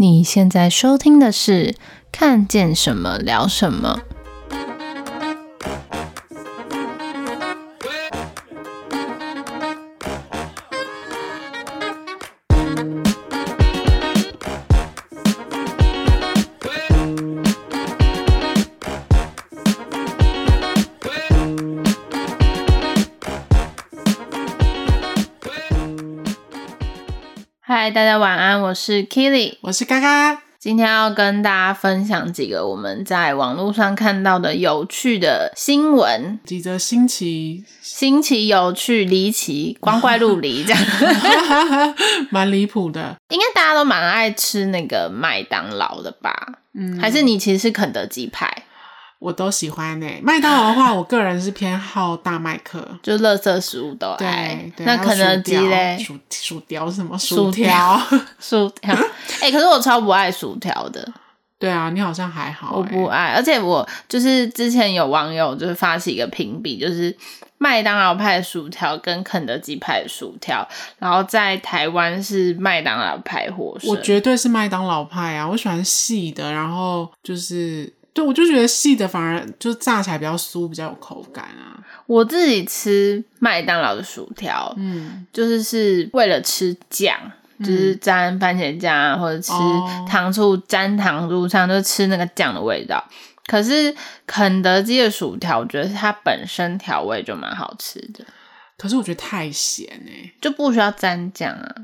你现在收听的是《看见什么聊什么》。是 Killy，我是嘎嘎。今天要跟大家分享几个我们在网络上看到的有趣的新闻，几则新奇、新奇、有趣、离奇、光怪陆离这样，蛮离谱的。应该大家都蛮爱吃那个麦当劳的吧？嗯，还是你其实是肯德基派？我都喜欢诶、欸，麦当劳的话，我个人是偏好大麦克，就垃圾食物都爱。那肯德基嘞？薯薯条什么？薯条，薯条。哎、欸，可是我超不爱薯条的。对啊，你好像还好、欸。我不爱，而且我就是之前有网友就是发起一个评比，就是麦当劳派薯条跟肯德基派薯条，然后在台湾是麦当劳派获胜。我绝对是麦当劳派啊，我喜欢细的，然后就是。对，我就觉得细的反而就炸起来比较酥，比较有口感啊。我自己吃麦当劳的薯条，嗯，就是是为了吃酱，嗯、就是沾番茄酱啊，或者吃糖醋沾糖醋酱，就吃那个酱的味道。可是肯德基的薯条，我觉得它本身调味就蛮好吃的。可是我觉得太咸哎、欸，就不需要沾酱啊。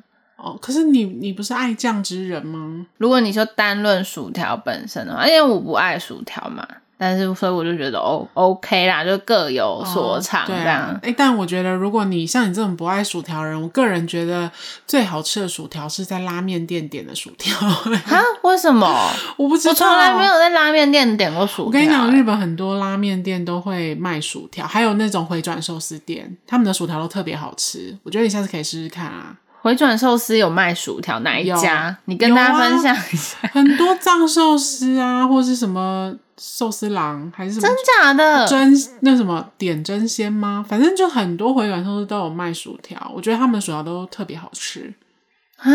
哦，可是你你不是爱酱之人吗？如果你说单论薯条本身的话，因为我不爱薯条嘛，但是所以我就觉得哦 OK 啦，就各有所长这样。哎、哦啊欸，但我觉得如果你像你这种不爱薯条人，我个人觉得最好吃的薯条是在拉面店点的薯条。哈？为什么？我不知道，我从来没有在拉面店点过薯条。我跟你讲，日本很多拉面店都会卖薯条，还有那种回转寿司店，他们的薯条都特别好吃。我觉得你下次可以试试看啊。回转寿司有卖薯条，哪一家？你跟大家分享一下。啊、很多藏寿司啊，或是什么寿司郎，还是什么真假的真那什么点真鲜吗？反正就很多回转寿司都有卖薯条，我觉得他们的薯条都特别好吃啊，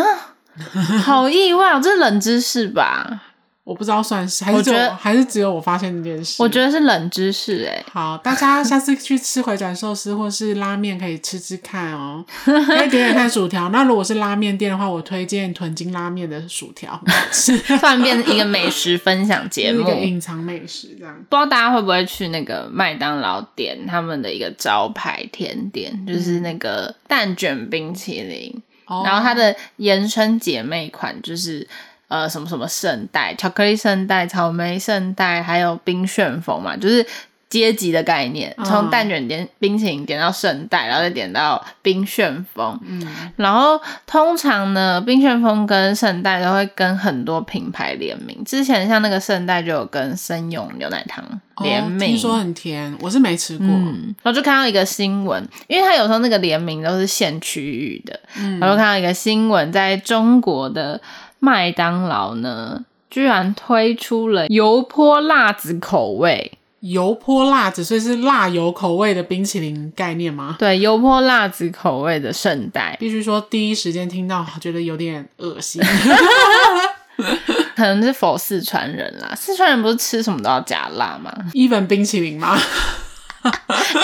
好意外哦，这是冷知识吧？我不知道算是还是只有还是只有我发现这件事。我觉得是冷知识哎、欸。好，大家 下次去吃回转寿司或是拉面可以吃吃看哦，可以点点看薯条。那如果是拉面店的话，我推荐豚京拉面的薯条，是 突然变成一个美食分享节 目，一个隐藏美食这样。不知道大家会不会去那个麦当劳点他们的一个招牌甜点，就是那个蛋卷冰淇淋，嗯、然后它的延伸姐妹款就是。呃，什么什么圣代，巧克力圣代，草莓圣代，还有冰旋风嘛，就是阶级的概念，从蛋卷点冰淇淋点到圣代，然后再点到冰旋风。嗯，然后通常呢，冰旋风跟圣代都会跟很多品牌联名。之前像那个圣代就有跟森永牛奶糖联名，哦，听说很甜，我是没吃过。嗯，然后就看到一个新闻，因为它有时候那个联名都是限区域的，嗯，然后看到一个新闻，在中国的。麦当劳呢，居然推出了油泼辣子口味，油泼辣子，所以是辣油口味的冰淇淋概念吗？对，油泼辣子口味的圣代，必须说第一时间听到，觉得有点恶心，可能是否四川人啦？四川人不是吃什么都要加辣吗？even 冰淇淋吗？哎、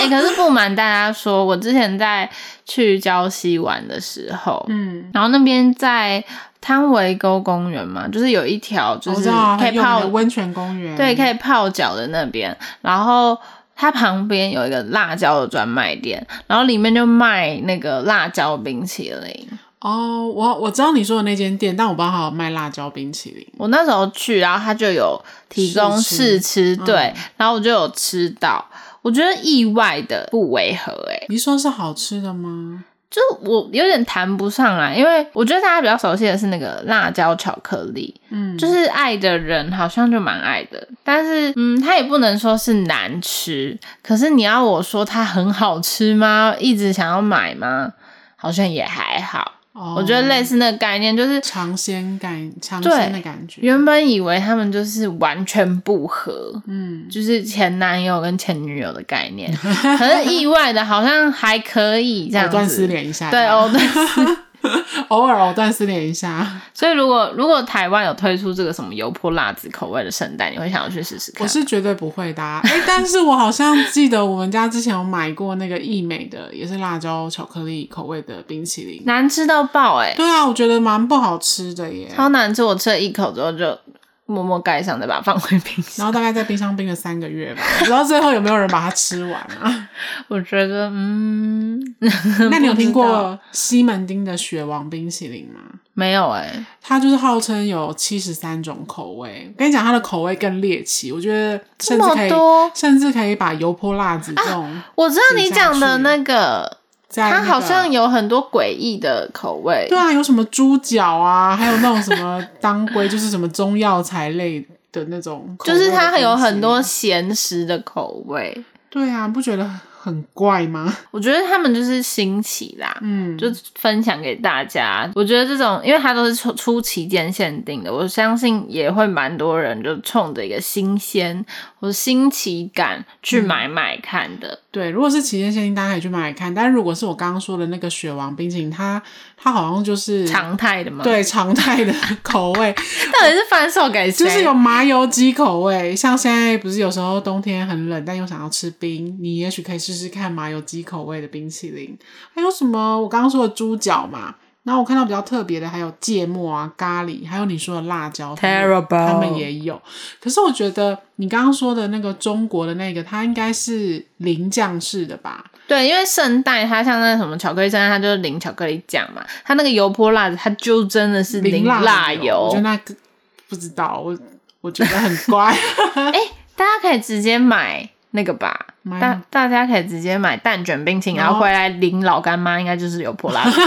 欸，可是不瞒大家说，我之前在去礁溪玩的时候，嗯，然后那边在汤唯沟公园嘛，就是有一条就是可以泡温泉公园，对，可以泡脚的那边，然后它旁边有一个辣椒的专卖店，然后里面就卖那个辣椒冰淇淋。哦，我我知道你说的那间店，但我不知道它有卖辣椒冰淇淋。我那时候去，然后它就有提供试吃，吃，对、嗯，然后我就有吃到。我觉得意外的不违和，诶，你说是好吃的吗？就我有点谈不上来，因为我觉得大家比较熟悉的是那个辣椒巧克力，嗯，就是爱的人好像就蛮爱的，但是嗯，它也不能说是难吃，可是你要我说它很好吃吗？一直想要买吗？好像也还好。我觉得类似那个概念，就是尝鲜感、尝鲜的感觉。原本以为他们就是完全不合，嗯，就是前男友跟前女友的概念，可是意外的好像还可以这样子。藕断丝连一下，对，哦断丝 偶尔藕断丝连一下。所以如果如果台湾有推出这个什么油泼辣子口味的圣诞，你会想要去试试看？我是绝对不会的、啊。哎、欸，但是我好像记得我们家之前有买过那个益美的，也是辣椒巧克力口味的冰淇淋，难吃到爆哎、欸！对啊，我觉得蛮不好吃的耶，超难吃。我吃了一口之后就。默默盖上，再把它放回冰箱，然后大概在冰箱冰了三个月吧，不知道最后有没有人把它吃完啊？我觉得，嗯，那你有听过西门町的雪王冰淇淋吗？没有哎、欸，它就是号称有七十三种口味。我跟你讲，它的口味更猎奇，我觉得甚至可以，甚至可以把油泼辣子这种、啊，我知道你讲的那个。它好像有很多诡异的口味，对啊，有什么猪脚啊，还有那种什么当归，就是什么中药材类的那种，就是它有很多咸食的口味。对呀，不觉得很怪吗？我觉得他们就是新奇啦，嗯，就分享给大家。我觉得这种，因为它都是出出期间限定的，我相信也会蛮多人就冲着一个新鲜或者新奇感去买买看的。嗯对，如果是期间限定，大家可以去买来看。但是如果是我刚刚说的那个雪王冰淇淋，它它好像就是常态的嘛。对，常态的口味，到底是贩售给谁？就是有麻油鸡口味。像现在不是有时候冬天很冷，但又想要吃冰，你也许可以试试看麻油鸡口味的冰淇淋。还有什么？我刚刚说的猪脚嘛。然后我看到比较特别的还有芥末啊、咖喱，还有你说的辣椒，Terrible，他们也有。可是我觉得你刚刚说的那个中国的那个，它应该是淋酱式的吧？对，因为圣代它像那什么巧克力圣代，它就是淋巧克力酱嘛。它那个油泼辣子，它就真的是淋辣油。油我觉得那个不知道，我我觉得很乖。哎、欸，大家可以直接买那个吧？大大家可以直接买蛋卷冰淇淋，然后回来淋老干妈，应该就是油泼辣子。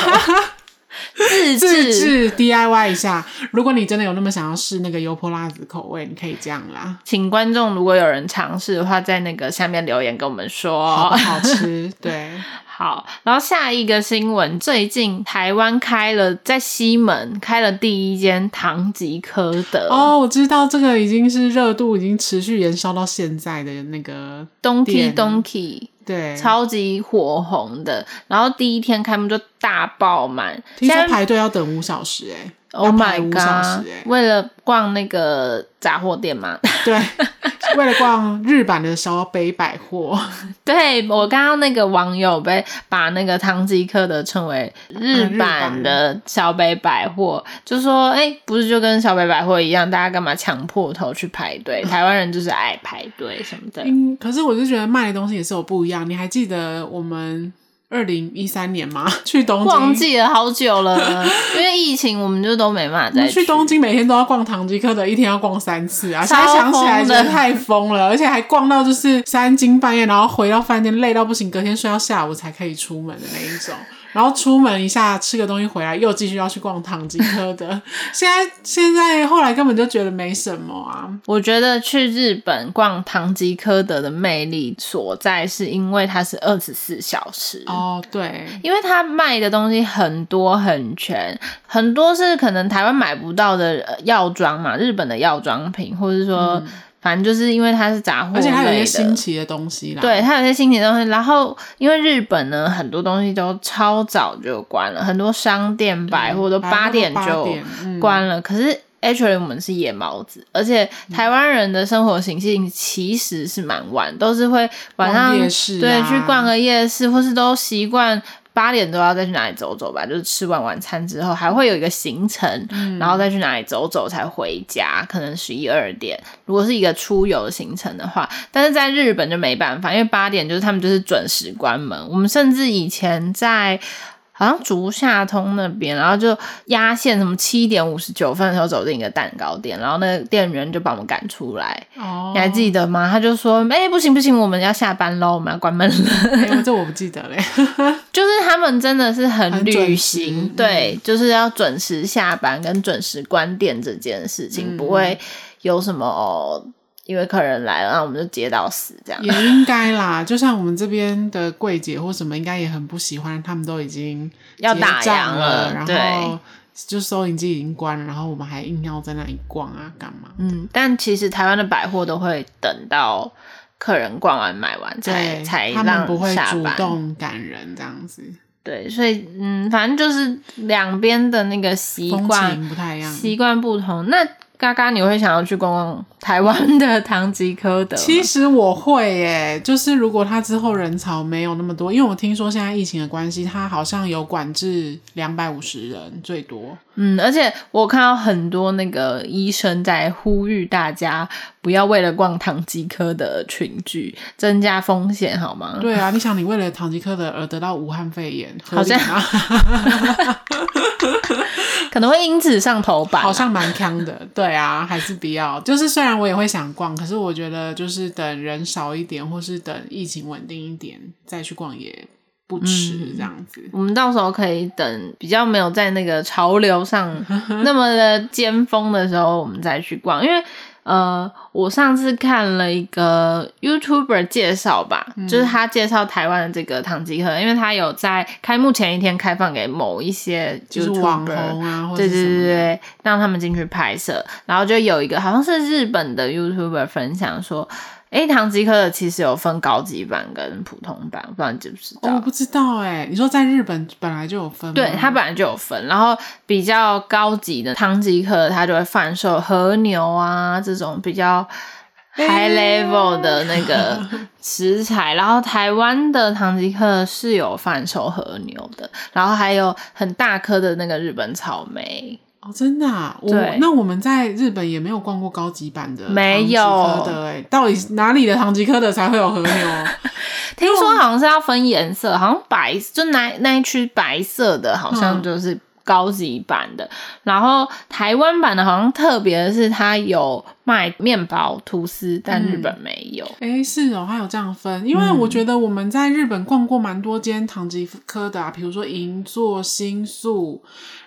自制自制 DIY 一下，如果你真的有那么想要试那个油泼辣子口味，你可以这样啦。请观众如果有人尝试的话，在那个下面留言跟我们说好不好吃。对，好。然后下一个新闻，最近台湾开了在西门开了第一间唐吉诃德。哦，我知道这个已经是热度已经持续延烧到现在的那个 Donkey Donkey。对，超级火红的，然后第一天开幕就大爆满，听说排队要等五小时哎，Oh my god！为了逛那个杂货店嘛，对。为了逛日版的小北百货，对，我刚刚那个网友被把那个唐吉诃德称为日版的小北百货，啊、就说哎、欸，不是就跟小北百货一样，大家干嘛抢破头去排队？台湾人就是爱排队什么的。嗯，可是我就觉得卖的东西也是有不一样。你还记得我们？二零一三年吗？去东京忘记了好久了，因为疫情，我们就都没办法再去。去东京每天都要逛唐吉诃德，一天要逛三次啊！现在想起来觉得太疯了，而且还逛到就是三更半夜，然后回到饭店累到不行，隔天睡到下午才可以出门的那一种。然后出门一下吃个东西回来，又继续要去逛唐吉诃德。现在现在后来根本就觉得没什么啊。我觉得去日本逛唐吉诃德的魅力所在，是因为它是二十四小时。哦，对，因为它卖的东西很多很全，很多是可能台湾买不到的药妆嘛，日本的药妆品，或者说。嗯反正就是因为它是杂货，而且它有一些新奇的东西啦。对，它有一些新奇的东西。然后因为日本呢，很多东西都超早就关了，很多商店百货都八点就关了。嗯、可是 actually 我们是夜猫子，而且台湾人的生活形性其实是蛮晚，都是会晚上对去逛个夜市，或是都习惯。八点都要再去哪里走走吧，就是吃完晚餐之后还会有一个行程，嗯、然后再去哪里走走才回家，可能十一二点。如果是一个出游的行程的话，但是在日本就没办法，因为八点就是他们就是准时关门。我们甚至以前在。好像竹下通那边，然后就压线，什么七点五十九分的时候走进一个蛋糕店，然后那个店员就把我们赶出来。哦，你还记得吗？他就说：“哎、欸，不行不行，我们要下班喽，我们要关门了。欸 ”这我不记得嘞。就是他们真的是很旅行，对，就是要准时下班跟准时关店这件事情，嗯、不会有什么。哦因为客人来了，那我们就接到死这样。也应该啦，就像我们这边的柜姐或什么，应该也很不喜欢。他们都已经要打烊了，然后就收银机已经关了，然后我们还硬要在那里逛啊，干嘛？嗯，但其实台湾的百货都会等到客人逛完买完才才让他们不会主动赶人这样子。对，所以嗯，反正就是两边的那个习惯不太一样，习惯不同。那嘎嘎，你会想要去逛逛台湾的唐吉诃德？其实我会耶，就是如果他之后人潮没有那么多，因为我听说现在疫情的关系，他好像有管制两百五十人最多。嗯，而且我看到很多那个医生在呼吁大家不要为了逛唐吉诃德群聚，增加风险，好吗？对啊，你想你为了唐吉诃德而得到武汉肺炎，好像 可能会因此上头版，好像蛮锵的。对啊，还是不要。就是虽然我也会想逛，可是我觉得就是等人少一点，或是等疫情稳定一点再去逛也不迟。这样子，嗯，我们到时候可以等比较没有在那个潮流上 那么的尖峰的时候，我们再去逛，因为。呃，我上次看了一个 YouTuber 介绍吧，嗯、就是他介绍台湾的这个唐吉诃德，因为他有在开幕前一天开放给某一些就是网红啊，对对对对，让他们进去拍摄，然后就有一个好像是日本的 YouTuber 分享说。哎，唐吉诃德其实有分高级版跟普通版，不知道你知不知道？哦、我不知道哎，你说在日本本来就有分吗？对，它本来就有分，然后比较高级的唐吉诃德，它就会贩售和牛啊这种比较 high level 的那个食材，然后台湾的唐吉诃德是有贩售和牛的，然后还有很大颗的那个日本草莓。哦，真的啊！我对那我们在日本也没有逛过高级版的没有德哎，到底哪里的唐吉诃德才会有和牛？听说好像是要分颜色，好像白就那那一区白色的，好像就是高级版的。嗯、然后台湾版的，好像特别的是它有卖面包、吐司，但日本没有。哎、嗯，是哦，还有这样分，因为我觉得我们在日本逛过蛮多间唐吉诃德啊，比如说银座、新宿。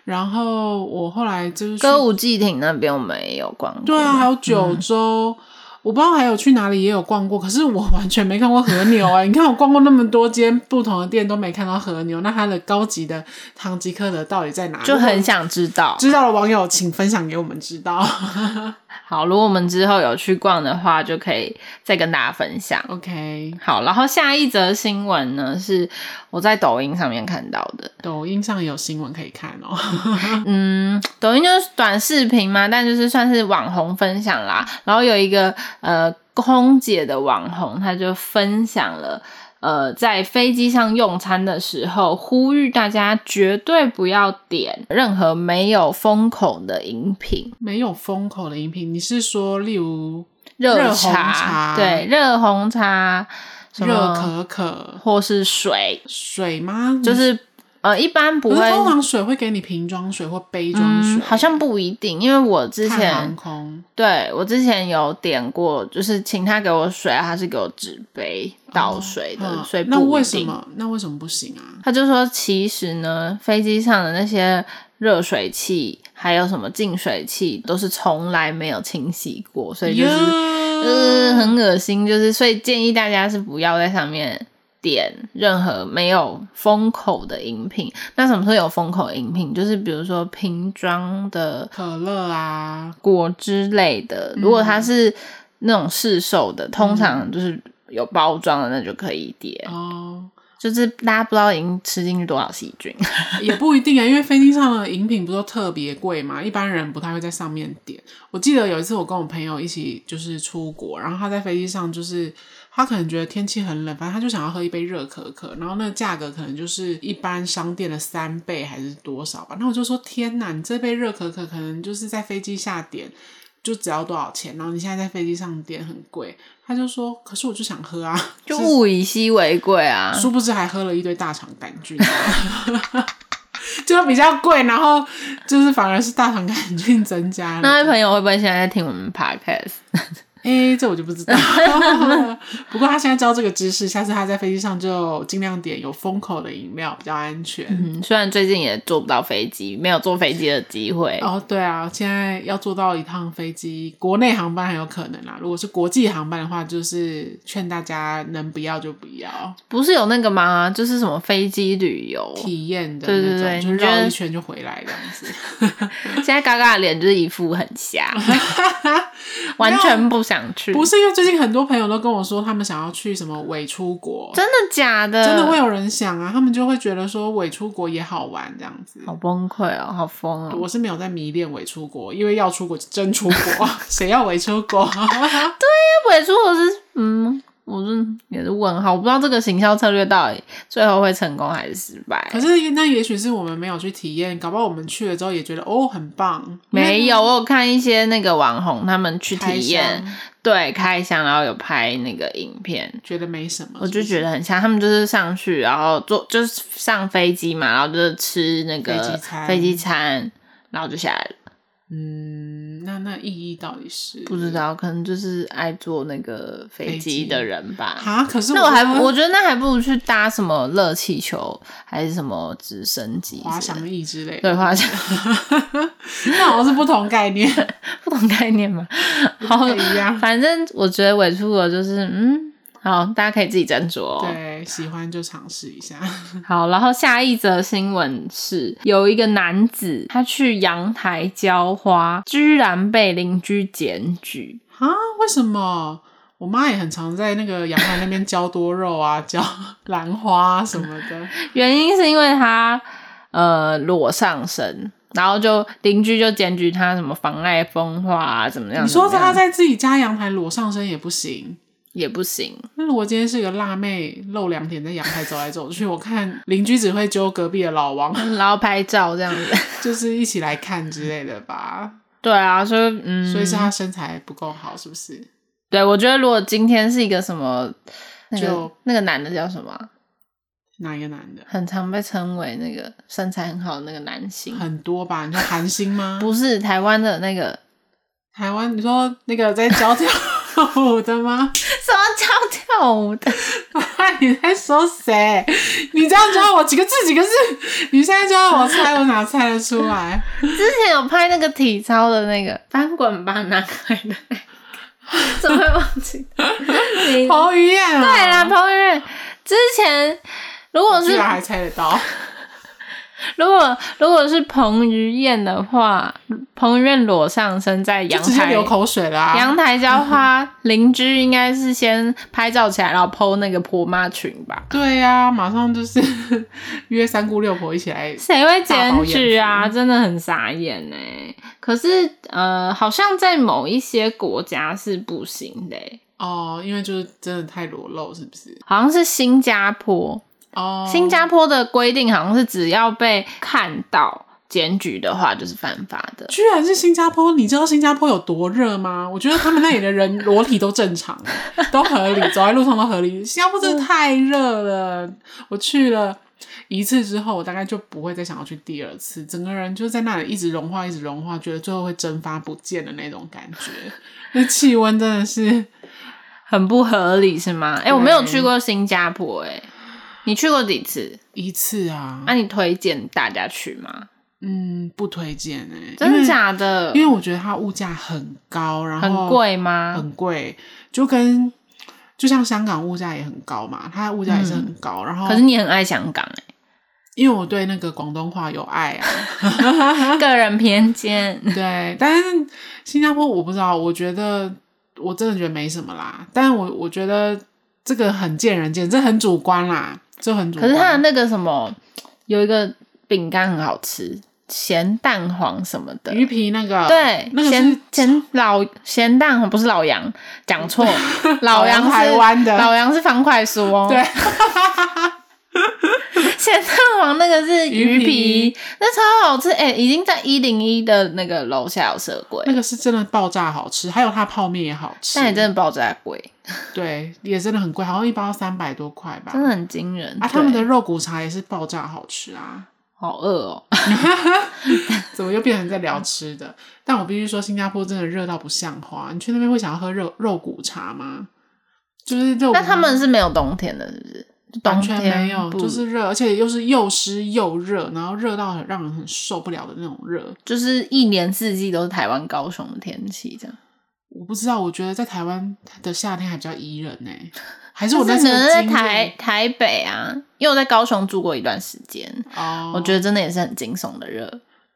然后我后来就是歌舞伎町那边我们也有逛过，对啊，还有九州，嗯、我不知道还有去哪里也有逛过，可是我完全没看过和牛哎、欸！你看我逛过那么多间不同的店都没看到和牛，那它的高级的唐吉诃德到底在哪里？就很想知道，知道的网友请分享给我们知道。好，如果我们之后有去逛的话，就可以再跟大家分享。OK，好，然后下一则新闻呢，是我在抖音上面看到的。抖音上有新闻可以看哦。嗯，抖音就是短视频嘛，但就是算是网红分享啦。然后有一个呃空姐的网红，他就分享了。呃，在飞机上用餐的时候，呼吁大家绝对不要点任何没有封口的饮品。没有封口的饮品，你是说例如热茶？茶对，热红茶、热可可，或是水？水吗？就是。呃，一般不会。通常水会给你瓶装水或杯装水，嗯，好像不一定。因为我之前航空，对我之前有点过，就是请他给我水，他是给我纸杯倒水的，哦、所以不一定。那为什么？那为什么不行啊？他就说，其实呢，飞机上的那些热水器，还有什么净水器，都是从来没有清洗过，所以就是!呃很恶心，就是所以建议大家是不要在上面。点任何没有封口的饮品，那什么时候有封口饮品？就是比如说瓶装的可乐啊、果汁类的。如果它是那种市售的，嗯、通常就是有包装的，那就可以点。哦，就是大家不知道已经吃进去多少细菌，也不一定啊。因为飞机上的饮品不都特别贵嘛，一般人不太会在上面点。我记得有一次我跟我朋友一起就是出国，然后他在飞机上就是。他可能觉得天气很冷，反正他就想要喝一杯热可可，然后那个价格可能就是一般商店的三倍还是多少吧。那我就说天哪，你这杯热可可可能就是在飞机下点就只要多少钱，然后你现在在飞机上点很贵。他就说，可是我就想喝啊，就物以稀为贵啊，殊不知还喝了一堆大肠杆菌，就比较贵，然后就是反而是大肠杆菌增加了。那位朋友会不会现在在听我们 podcast？哎、欸，这我就不知道。不过他现在知道这个知识，下次他在飞机上就尽量点有封口的饮料，比较安全。嗯，虽然最近也坐不到飞机，没有坐飞机的机会。哦，对啊，现在要坐到一趟飞机，国内航班很有可能啦。如果是国际航班的话，就是劝大家能不要就不要。不是有那个吗？就是什么飞机旅游体验的那种，对对对，就绕一圈就回来这样子。现在嘎嘎的脸就是一副很瞎，完全不想。去。不是因为最近很多朋友都跟我说，他们想要去什么伪出国，真的假的？真的会有人想啊，他们就会觉得说伪出国也好玩这样子。好崩溃哦，好疯哦！我是没有在迷恋伪出国，因为要出国就真出国，谁要伪出国？对呀，伪出国是嗯。我是也是问号，我不知道这个行销策略到底最后会成功还是失败。可是那也许是我们没有去体验，搞不好我们去了之后也觉得哦很棒。没有，我有看一些那个网红他们去体验，对，开箱然后有拍那个影片，觉得没什么？我就觉得很像他们就是上去然后坐就是上飞机嘛，然后就是吃那个飞机餐，飞机餐，然后就下来了。嗯，那那意义到底是不知道，可能就是爱坐那个飞机的人吧。啊，可是我那我还我觉得那还不如去搭什么热气球，还是什么直升机、滑翔翼之类的。对，滑翔，那好像是不同概念，不同概念嘛。好一样，反正我觉得伪出国就是嗯。好，大家可以自己斟酌哦。对，喜欢就尝试一下。好，然后下一则新闻是，有一个男子他去阳台浇花，居然被邻居检举啊？为什么？我妈也很常在那个阳台那边浇多肉啊，浇兰花什么的。原因是因为他呃裸上身，然后就邻居就检举他什么妨碍风化啊，怎么样？你说他在自己家阳台裸上身也不行？也不行。那如果今天是个辣妹露两点在阳台走来走去，我看邻居只会揪隔壁的老王，然后拍照这样子，就是一起来看之类的吧。对啊，所以嗯，所以是他身材不够好，是不是？对，我觉得如果今天是一个什么，那个、就那个男的叫什么？哪一个男的？很常被称为那个身材很好的那个男星，很多吧？你说韩星吗？不是，台湾的那个台湾，你说那个在教跳舞的吗？什么教跳舞的？你在说谁？你这样教我几个字几个字？你现在教我猜，我哪猜得出来？之前有拍那个体操的那个翻滚吧男孩的，怎么会忘记？彭于晏啊？对啦，彭于晏之前如果是居然还猜得到。如果如果是彭于晏的话，彭于晏裸上身在阳台直接流口水啦。阳台浇花，邻居应该是先拍照起来，然后 po 那个婆妈群吧？对呀、啊，马上就是 约三姑六婆一起来。谁会检举啊？真的很傻眼呢。可是呃，好像在某一些国家是不行的哦，因为就是真的太裸露，是不是？好像是新加坡。哦，新加坡的规定好像是只要被看到检举的话，就是犯法的。居然是新加坡？你知道新加坡有多热吗？我觉得他们那里的人裸体都正常，都合理，走在路上都合理。新加坡真的太热了，我去了一次之后，我大概就不会再想要去第二次。整个人就在那里一直融化，一直融化，觉得最后会蒸发不见的那种感觉。那气温真的是很不合理，是吗？哎、欸，我没有去过新加坡、欸，哎。你去过几次？一次啊。那、啊、你推荐大家去吗？嗯，不推荐哎、欸。真的假的？因为我觉得它物价很高，然后很贵吗？很贵，就跟就像香港物价也很高嘛，它的物价也是很高。嗯、然后，可是你很爱香港哎、欸，因为我对那个广东话有爱啊。个人偏见。对，但是新加坡我不知道，我觉得我真的觉得没什么啦。但是我我觉得。这个很见仁见智，这很主观啦，这很主观。可是它的那个什么，有一个饼干很好吃，咸蛋黄什么的，鱼皮那个，对，那个咸咸老咸蛋黄不是老杨，讲错，老杨是台湾的，老杨是方块酥哦，对。咸蛋黄那个是鱼皮，鱼皮那超好吃哎、欸！已经在一零一的那个楼下有蛇柜，那个是真的爆炸好吃，还有它泡面也好吃，但也真的爆炸贵，对，也真的很贵，好像一包三百多块吧，真的很惊人啊！他们的肉骨茶也是爆炸好吃啊，好饿哦，怎么又变成在聊吃的？但我必须说，新加坡真的热到不像话，你去那边会想要喝肉肉骨茶吗？就是肉，那他们是没有冬天的，是不是？完全没有，就是热，而且又是又湿又热，然后热到很让人很受不了的那种热，就是一年四季都是台湾高雄的天气这样。我不知道，我觉得在台湾的夏天还比较宜人呢，还是我那时候在台台北啊，因为我在高雄住过一段时间，哦，我觉得真的也是很惊悚的热。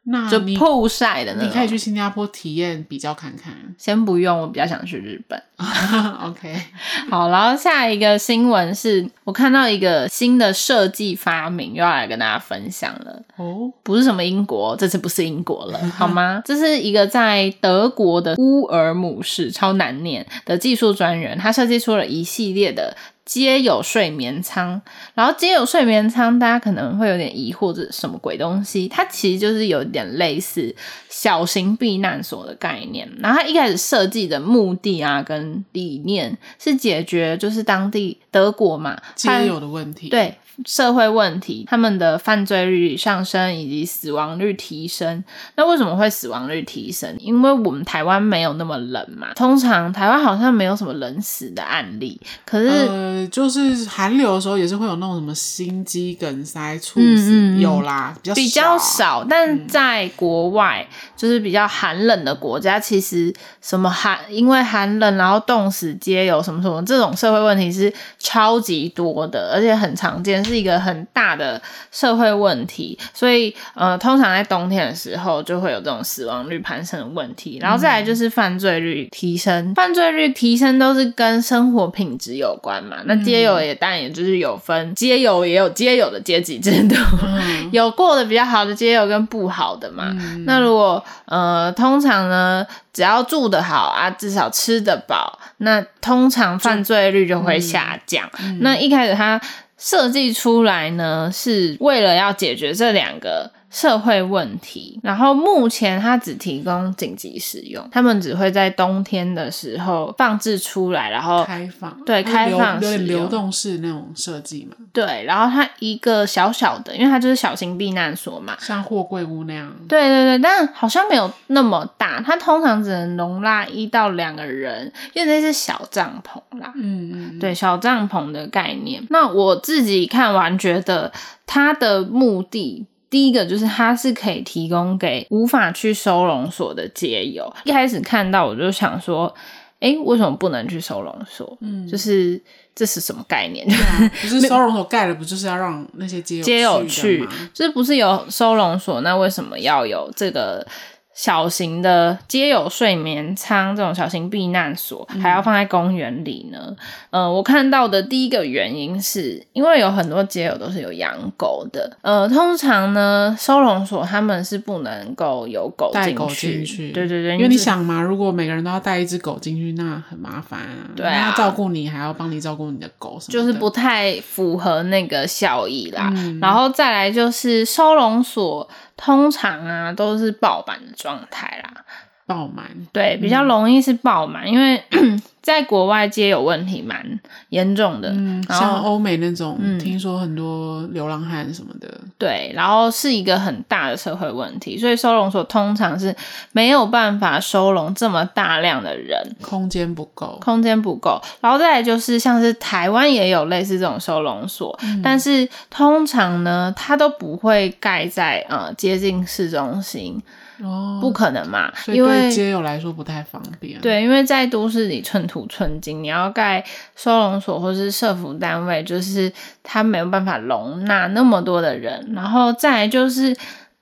那就曝晒的那种。你可以去新加坡体验比较看看。先不用，我比较想去日本。OK，好，然后下一个新闻是我看到一个新的设计发明，又要来跟大家分享了。哦，不是什么英国，这次不是英国了，好吗？这是一个在德国的乌尔姆市，超难念的技术专员，他设计出了一系列的。街友睡眠舱，然后皆有睡眠舱，大家可能会有点疑惑，这是什么鬼东西？它其实就是有点类似小型避难所的概念。然后它一开始设计的目的啊，跟理念是解决就是当地德国嘛皆有的问题，对。社会问题，他们的犯罪率上升以及死亡率提升。那为什么会死亡率提升？因为我们台湾没有那么冷嘛。通常台湾好像没有什么冷死的案例，可是呃，就是寒流的时候也是会有那种什么心肌梗塞猝死，嗯嗯有啦，比较比较少。但在国外，嗯、就是比较寒冷的国家，其实什么寒因为寒冷然后冻死街有什么什么这种社会问题是超级多的，而且很常见。是一个很大的社会问题，所以呃，通常在冬天的时候就会有这种死亡率攀升的问题，然后再来就是犯罪率提升，犯罪率提升都是跟生活品质有关嘛。那街友也当然也就是有分街友也有街友的阶级制度，有过得比较好的街友跟不好的嘛。那如果呃，通常呢，只要住得好啊，至少吃得饱，那通常犯罪率就会下降。那一开始他。设计出来呢，是为了要解决这两个社会问题。然后目前它只提供紧急使用，他们只会在冬天的时候放置出来，然后开放，对，开放有点流动式那种设计嘛。对，然后它一个小小的，因为它就是小型避难所嘛，像货柜屋那样。对对对，但好像没有那么大，它通常只能容纳一到两个人，因为那是小帐篷啦。嗯嗯，对，小帐篷的概念。那我自己看完觉得它的目的，第一个就是它是可以提供给无法去收容所的街友。一开始看到我就想说，哎，为什么不能去收容所？嗯，就是。这是什么概念？啊、不是收容所盖了，不就是要让那些街友去？就是不是有收容所？那为什么要有这个？小型的街有睡眠舱这种小型避难所还要放在公园里呢？嗯、呃，我看到的第一个原因是因为有很多街友都是有养狗的。呃，通常呢，收容所他们是不能够有狗进去。带狗进去。对对对，因为你想嘛，如果每个人都要带一只狗进去，那很麻烦啊。对啊，照顾你，还要帮你照顾你的狗什么的，就是不太符合那个效益啦。嗯、然后再来就是收容所。通常啊都是爆版的状态啦，爆满，对，比较容易是爆满，嗯、因为 在国外街有问题蛮严重的，嗯，像欧美那种，嗯、听说很多流浪汉什么的，对，然后是一个很大的社会问题，所以收容所通常是没有办法收容这么大量的人，空间不够，空间不够，然后再来就是像是台湾也有类似这种收容所，嗯、但是通常呢，它都不会盖在呃接近市中心。哦，不可能嘛，所以对街友来说不太方便。对，因为在都市里寸土寸金，你要盖收容所或是社服单位，就是它没有办法容纳那么多的人。然后再来就是。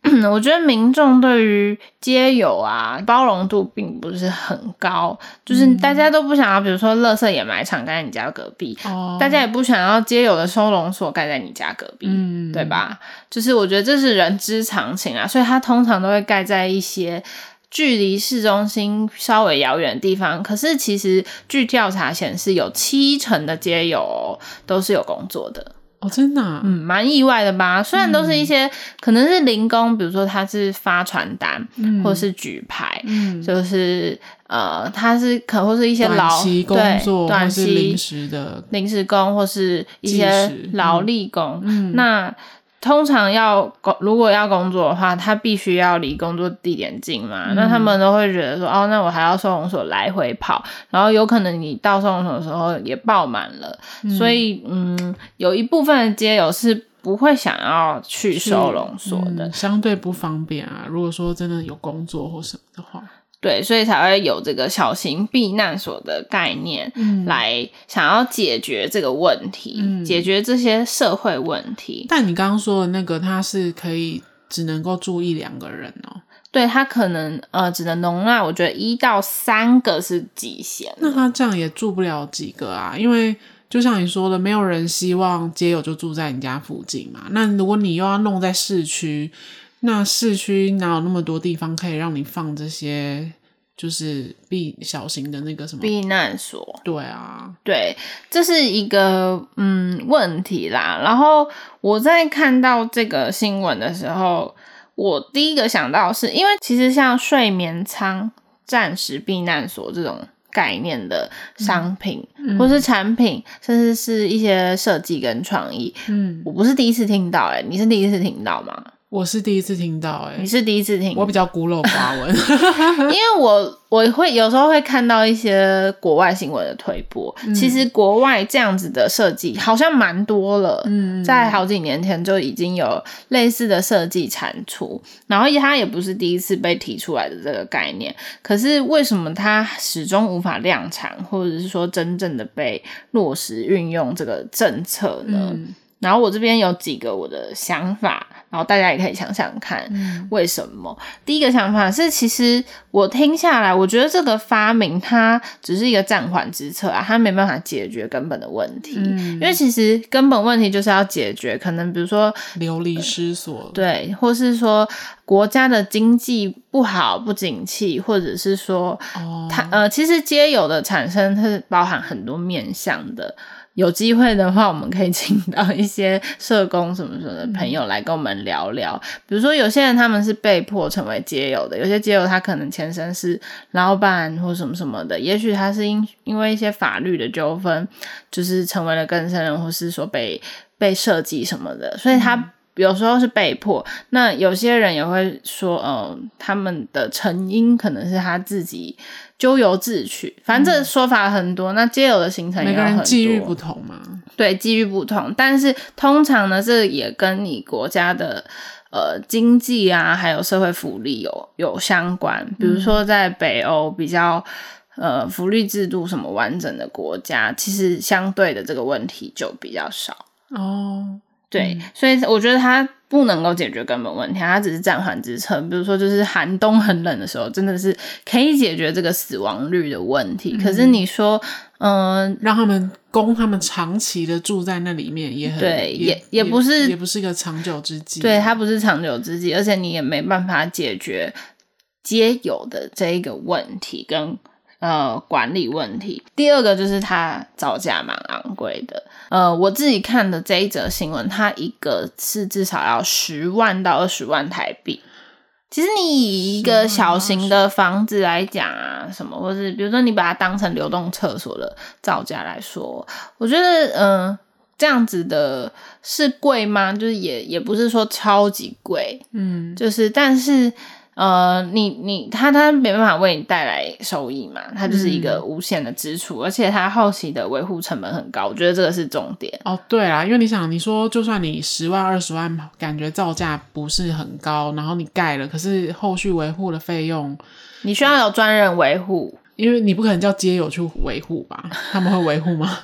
我觉得民众对于街友啊包容度并不是很高，就是大家都不想要，比如说垃圾掩埋场盖在你家隔壁，哦、大家也不想要街友的收容所盖在你家隔壁，嗯、对吧？就是我觉得这是人之常情啊，所以它通常都会盖在一些距离市中心稍微遥远的地方。可是其实据调查显示，有七成的街友都是有工作的。哦，真的，啊，嗯，蛮意外的吧？虽然都是一些、嗯、可能是零工，比如说他是发传单，嗯、或者是举牌，嗯，就是呃，他是可能或是一些劳短期工作，短期临时的临时工，或是一些劳力工，嗯，那。通常要工，如果要工作的话，他必须要离工作地点近嘛。嗯、那他们都会觉得说，哦，那我还要收容所来回跑，然后有可能你到收容所的时候也爆满了，嗯、所以，嗯，有一部分的街友是不会想要去收容所的，嗯，相对不方便啊。如果说真的有工作或什么的话。对，所以才会有这个小型避难所的概念，嗯，来想要解决这个问题，嗯，解决这些社会问题。但你刚刚说的那个，它是可以只能够住一两个人哦。对，它可能呃只能容纳，我觉得一到三个是极限。那它这样也住不了几个啊，因为就像你说的，没有人希望街友就住在你家附近嘛。那如果你又要弄在市区，那市区哪有那么多地方可以让你放这些？就是避小型的那个什么避难所，对啊，对，这是一个嗯问题啦。然后我在看到这个新闻的时候，我第一个想到是因为其实像睡眠舱、暂时避难所这种概念的商品、嗯、或是产品，甚至是一些设计跟创意，嗯，我不是第一次听到、欸，诶你是第一次听到吗？我是第一次听到、欸，诶你是第一次听，我比较孤陋寡闻，因为我我会有时候会看到一些国外新闻的推播，嗯、其实国外这样子的设计好像蛮多了，嗯，在好几年前就已经有类似的设计产出，然后它也不是第一次被提出来的这个概念，可是为什么它始终无法量产，或者是说真正的被落实运用这个政策呢？嗯然后我这边有几个我的想法，然后大家也可以想想看为什么。嗯、第一个想法是，其实我听下来，我觉得这个发明它只是一个暂缓之策啊，它没办法解决根本的问题。嗯、因为其实根本问题就是要解决，可能比如说流离失所、呃，对，或是说国家的经济不好不景气，或者是说、哦、它呃，其实皆有的产生它是包含很多面向的。有机会的话，我们可以 请到一些社工什么什么的朋友来跟我们聊聊。比如说，有些人他们是被迫成为街友的，有些街友他可能前身是老板或什么什么的，也许他是因因为一些法律的纠纷，就是成为了更生人，或是说被被设计什么的，所以他有时候是被迫。那有些人也会说，嗯，他们的成因可能是他自己。咎由自取，反正这说法很多。嗯、那街友的形成也有很多，每个人际遇不同嘛。对，际遇不同，但是通常呢，这也跟你国家的呃经济啊，还有社会福利有有相关。比如说，在北欧比较呃福利制度什么完整的国家，其实相对的这个问题就比较少哦。对，嗯、所以我觉得它不能够解决根本问题，它只是暂缓支撑。比如说，就是寒冬很冷的时候，真的是可以解决这个死亡率的问题。嗯、可是你说，嗯、呃，让他们供他们长期的住在那里面也很对，也也，也不是也不是一个长久之计。对，它不是长久之计，而且你也没办法解决街友的这一个问题跟呃管理问题。第二个就是它造价蛮昂贵的。呃，我自己看的这一则新闻，它一个是至少要十万到二十万台币。其实你以一个小型的房子来讲啊，什么，或是比如说你把它当成流动厕所的造价来说，我觉得，嗯、呃，这样子的是贵吗？就是也也不是说超级贵，嗯，就是但是。呃，你你他他没办法为你带来收益嘛，它就是一个无限的支出，嗯、而且它后期的维护成本很高，我觉得这个是重点。哦，对啦，因为你想，你说就算你十万二十万，感觉造价不是很高，然后你盖了，可是后续维护的费用，你需要有专人维护。因为你不可能叫街友去维护吧？他们会维护吗？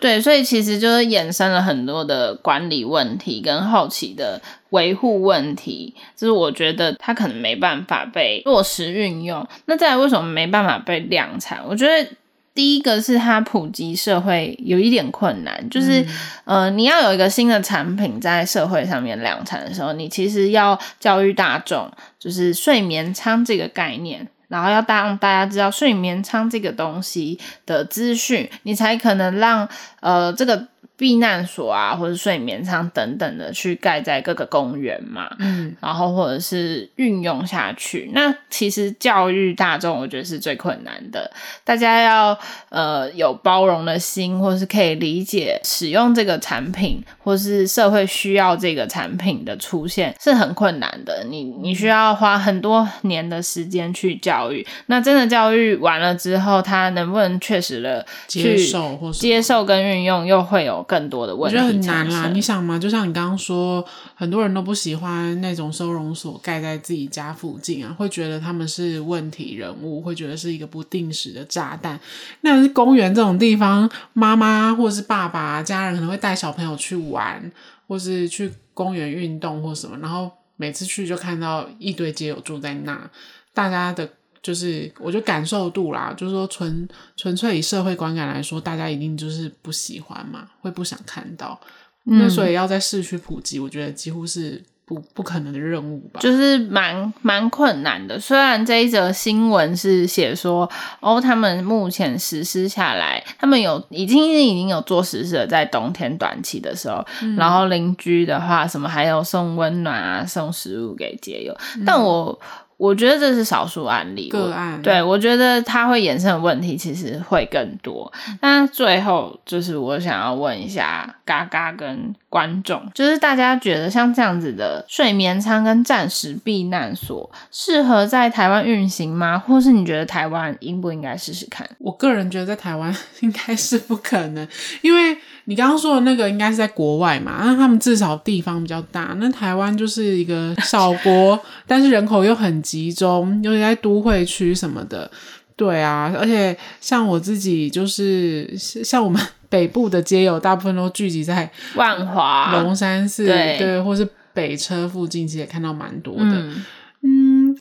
对，所以其实就是衍生了很多的管理问题跟后期的维护问题，就是我觉得它可能没办法被落实运用。那再来为什么没办法被量产？我觉得第一个是它普及社会有一点困难，就是、嗯、呃，你要有一个新的产品在社会上面量产的时候，你其实要教育大众，就是睡眠舱这个概念。然后要让大家知道睡眠舱这个东西的资讯，你才可能让呃这个。避难所啊，或者睡眠舱等等的，去盖在各个公园嘛，嗯，然后或者是运用下去。那其实教育大众，我觉得是最困难的。大家要呃有包容的心，或是可以理解使用这个产品，或是社会需要这个产品的出现是很困难的。你你需要花很多年的时间去教育。那真的教育完了之后，他能不能确实的去接受或是接受跟运用，又会有。更多的问题，我觉得很难啦。你想嘛，就像你刚刚说，很多人都不喜欢那种收容所盖在自己家附近啊，会觉得他们是问题人物，会觉得是一个不定时的炸弹。那是公园这种地方，妈妈或者是爸爸家人可能会带小朋友去玩，或是去公园运动或什么，然后每次去就看到一堆街友住在那，大家的就是我觉得感受度啦，就是说纯纯粹以社会观感来说，大家一定就是不喜欢嘛，会不想看到。嗯、那所以要在市区普及，我觉得几乎是。不不可能的任务吧，就是蛮蛮困难的。虽然这一则新闻是写说，哦，他们目前实施下来，他们有已经已经有做实施了，在冬天短期的时候，嗯、然后邻居的话，什么还有送温暖啊，送食物给街友，嗯、但我。我觉得这是少数案例，个案。对，我觉得它会衍生的问题其实会更多。那最后就是我想要问一下嘎嘎跟观众，就是大家觉得像这样子的睡眠舱跟暂时避难所适合在台湾运行吗？或是你觉得台湾应不应该试试看？我个人觉得在台湾 应该是不可能，因为。你刚刚说的那个应该是在国外嘛？那他们至少地方比较大。那台湾就是一个小国，但是人口又很集中，尤其在都会区什么的。对啊，而且像我自己就是像我们北部的街友，大部分都聚集在万华、龙山寺，对，对，或是北车附近，其实也看到蛮多的。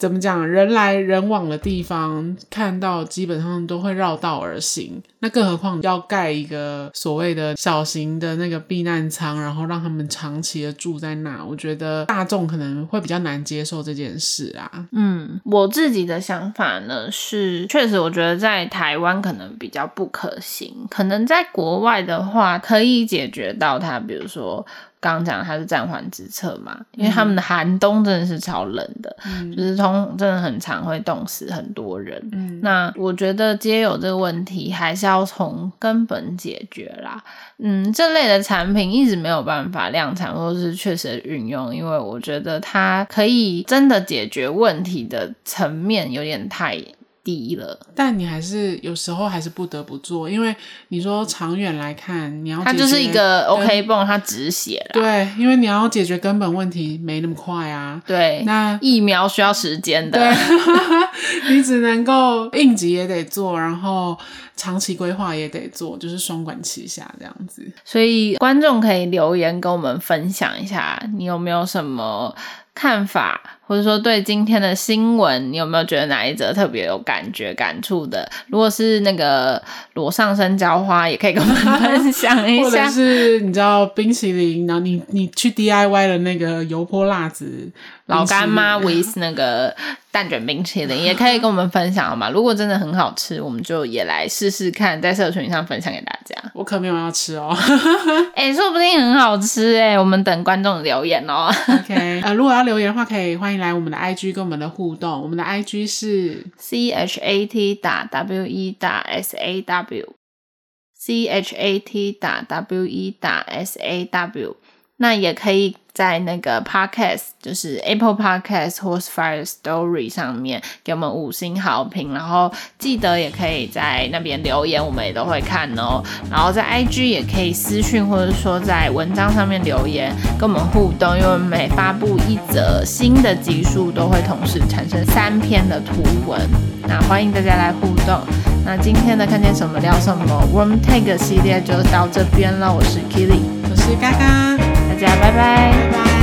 怎么讲？人来人往的地方，看到基本上都会绕道而行。那更何况要盖一个所谓的小型的那个避难舱，然后让他们长期的住在那，我觉得大众可能会比较难接受这件事啊。嗯，我自己的想法呢是，确实我觉得在台湾可能比较不可行，可能在国外的话可以解决到它，比如说。刚刚讲它是暂缓之策嘛，因为他们的寒冬真的是超冷的，嗯、就是通真的很常会冻死很多人。嗯，那我觉得街友这个问题还是要从根本解决啦。嗯，这类的产品一直没有办法量产或是确实运用，因为我觉得它可以真的解决问题的层面有点太。低了，但你还是有时候还是不得不做，因为你说长远来看，你要它就是一个 OK 泵，它止血了。对，因为你要解决根本问题没那么快啊。对，那疫苗需要时间的，对 你只能够应急也得做，然后长期规划也得做，就是双管齐下这样子。所以观众可以留言跟我们分享一下，你有没有什么看法？或者说，对今天的新闻，你有没有觉得哪一则特别有感觉、感触的？如果是那个裸上身浇花，也可以跟我们分享一下。或者是你知道冰淇淋，然后你你去 DIY 的那个油泼辣子。老干妈 with 那个蛋卷冰淇淋也可以跟我们分享好吗？如果真的很好吃，我们就也来试试看，在社群上分享给大家。我可没有要吃哦，哎、欸，说不定很好吃哎，我们等观众留言哦。OK，呃，如果要留言的话，可以欢迎来我们的 IG 跟我们的互动。我们的 IG 是 C H A T 打 W E 打 S A W，C H A T 打 W E 打 S A W。那也可以在那个 Podcast，就是 Apple Podcast 或是 Firstory 上面给我们五星好评，然后记得也可以在那边留言，我们也都会看哦。然后在 IG 也可以私讯，或者说在文章上面留言跟我们互动，因为每发布一则新的集数，都会同时产生三篇的图文。那欢迎大家来互动。那今天的看见什么聊什么 Warm Tag 系列就到这边了，我是 Keely，我是嘎嘎。大家拜拜。